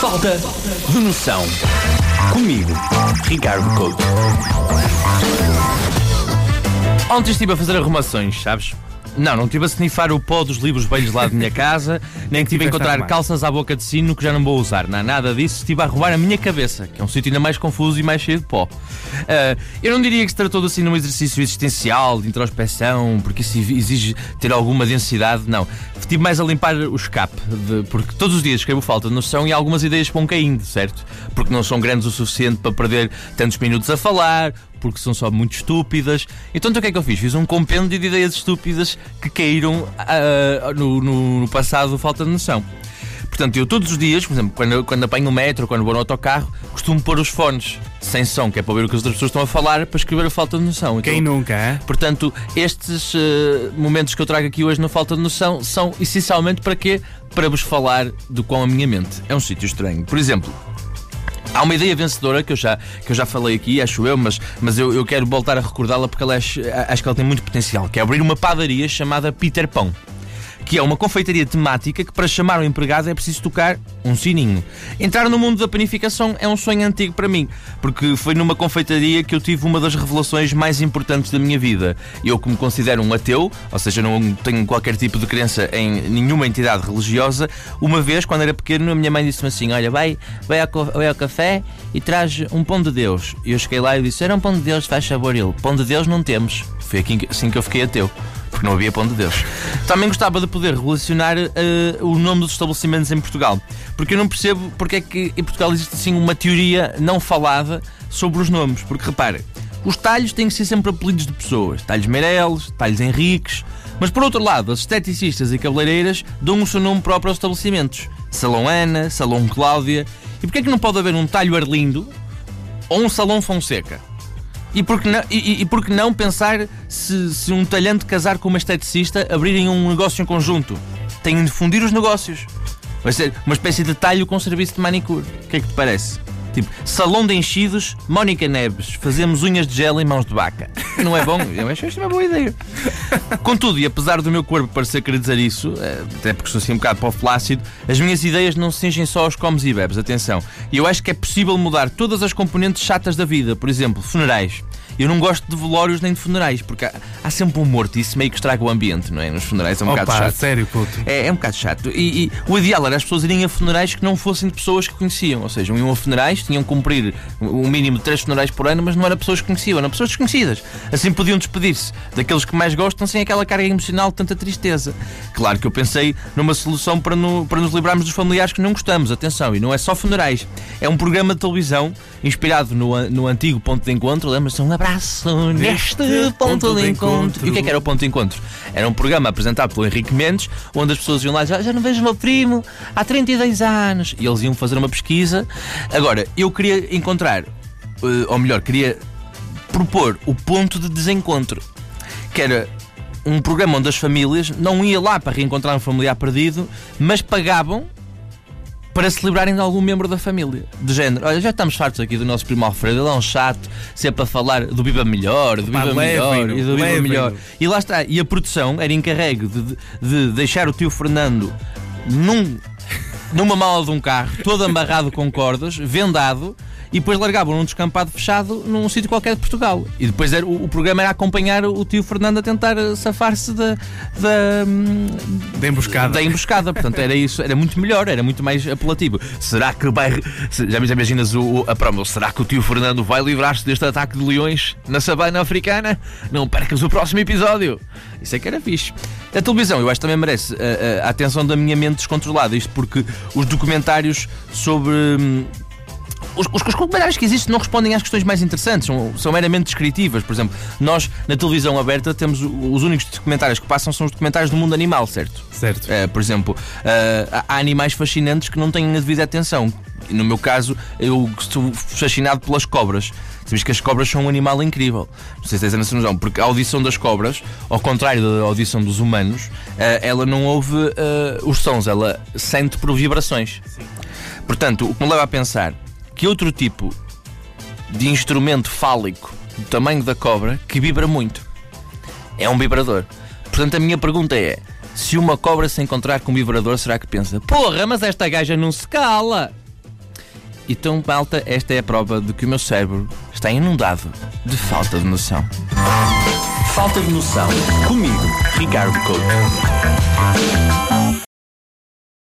Falta de noção. Comigo, Ricardo Couto. Ontem estive a fazer arrumações, sabes? Não, não estive a snifar o pó dos livros velhos lá de minha casa, nem estive a encontrar calças à boca de sino que já não vou usar. Não, nada disso. Estive a arrumar a minha cabeça, que é um sítio ainda mais confuso e mais cheio de pó. Uh, eu não diria que se tratou assim num exercício existencial, de introspeção, porque isso exige ter alguma densidade. Não. Estive mais a limpar o escape, de, porque todos os dias escrevo falta de noção e algumas ideias vão caindo, certo? Porque não são grandes o suficiente para perder tantos minutos a falar, porque são só muito estúpidas. Então, então o que é que eu fiz? Fiz um compêndio de ideias estúpidas que caíram uh, no, no, no passado falta de noção. Portanto, eu todos os dias, por exemplo, quando, quando apanho o metro, quando vou no autocarro, costumo pôr os fones sem som, que é para ouvir o que as outras pessoas estão a falar, para escrever a falta de noção. Então, Quem nunca, é? Portanto, estes uh, momentos que eu trago aqui hoje na falta de noção são essencialmente para quê? Para vos falar do quão a minha mente é um sítio estranho. Por exemplo, Há uma ideia vencedora que eu já, que eu já falei aqui, acho eu, mas, mas eu, eu quero voltar a recordá-la porque ela é, acho que ela tem muito potencial, que é abrir uma padaria chamada Peter Pão que é uma confeitaria temática que para chamar o empregado é preciso tocar um sininho. Entrar no mundo da panificação é um sonho antigo para mim, porque foi numa confeitaria que eu tive uma das revelações mais importantes da minha vida. Eu que me considero um ateu, ou seja, não tenho qualquer tipo de crença em nenhuma entidade religiosa, uma vez, quando era pequeno, a minha mãe disse-me assim, olha, vai, vai, ao, vai ao café e traz um pão de Deus. E eu cheguei lá e disse, era um pão de Deus, faz sabor ele. Pão de Deus não temos. Foi assim que eu fiquei ateu porque não havia pão de Deus. Também gostava de poder relacionar uh, o nome dos estabelecimentos em Portugal, porque eu não percebo porque é que em Portugal existe assim uma teoria não falada sobre os nomes. Porque repare, os talhos têm que ser sempre apelidos de pessoas: talhos Meireles, talhos Henriques. Mas por outro lado, as esteticistas e cabeleireiras dão o seu nome próprio aos estabelecimentos: Salão Ana, Salão Cláudia. E porquê é que não pode haver um talho Arlindo ou um Salão Fonseca? E por que não, e, e por que não pensar se, se um talhante casar com uma esteticista abrirem um negócio em conjunto? Têm de fundir os negócios. Vai ser uma espécie de talho com serviço de manicure. O que é que te parece? Tipo, salão de enchidos, Mónica Neves, fazemos unhas de gel em mãos de vaca. Não é bom? Eu acho isto uma boa ideia. Contudo, e apesar do meu corpo parecer querer dizer isso, eh, até porque sou assim um bocado para o flácido, as minhas ideias não se cingem só aos comes e bebes, atenção. E eu acho que é possível mudar todas as componentes chatas da vida, por exemplo, funerais. Eu não gosto de velórios nem de funerais, porque há, há sempre um morto e isso meio que estraga o ambiente, não é? Nos funerais é um Opa, bocado chato. sério, puto. É, é um bocado chato. E, e, o ideal era as pessoas irem a funerais que não fossem de pessoas que conheciam. Ou seja, iam a funerais, tinham que cumprir um mínimo de três funerais por ano, mas não eram pessoas que conheciam, eram pessoas desconhecidas. Assim podiam despedir-se daqueles que mais gostam sem aquela carga emocional de tanta tristeza. Claro que eu pensei numa solução para, no, para nos livrarmos dos familiares que não gostamos. Atenção, e não é só funerais. É um programa de televisão inspirado no, no antigo ponto de encontro. Lembra-se? Um abraço neste ponto de encontro. E o que é que era o ponto de encontro? Era um programa apresentado pelo Henrique Mendes, onde as pessoas iam lá já, já não vejo o meu primo há 32 anos. E eles iam fazer uma pesquisa. Agora, eu queria encontrar, eh, ou melhor, queria propor o ponto de desencontro. Que era um programa onde as famílias não iam lá para reencontrar um familiar perdido, mas pagavam para se livrarem de algum membro da família. De género, olha, já estamos fartos aqui do nosso primo Alfredo, ele é um chato, sempre a falar do Viva Melhor, do Viva Melhor e do Viva Melhor. E lá está, e a produção era encarregue de, de deixar o tio Fernando num, numa mala de um carro, todo amarrado com cordas, vendado, e depois largavam num descampado fechado num sítio qualquer de Portugal. E depois era, o, o, programa era acompanhar o tio Fernando a tentar eh, safar-se da, da, da emboscada. Da emboscada. Portanto, era isso, era muito melhor, era muito mais apelativo. Será que vai. Já me imaginas o, a promo? Será que o tio Fernando vai livrar-se deste ataque de leões na sabana africana? Não percas o próximo episódio. Isso é que era fixe. A televisão, eu acho que também merece a, eh, a, a atenção da minha mente descontrolada. Isto porque os documentários sobre hum, os, os, os comentários que existem não respondem às questões mais interessantes, são, são meramente descritivas. Por exemplo, nós na televisão aberta temos os únicos documentários que passam são os documentários do mundo animal, certo? Certo. Uh, por exemplo, uh, há animais fascinantes que não têm a devida atenção. No meu caso, eu estou fascinado pelas cobras. Sabes que as cobras são um animal incrível. Não sei se tens essa noção, porque a audição das cobras, ao contrário da audição dos humanos, uh, ela não ouve os sons, ela sente por vibrações. Sim. Portanto, o que me leva a pensar que outro tipo de instrumento fálico do tamanho da cobra que vibra muito. É um vibrador. Portanto, a minha pergunta é: se uma cobra se encontrar com um vibrador, será que pensa, porra, mas esta gaja não se cala? Então, malta, esta é a prova de que o meu cérebro está inundado de falta de noção. Falta de noção. Comigo, Ricardo Couto.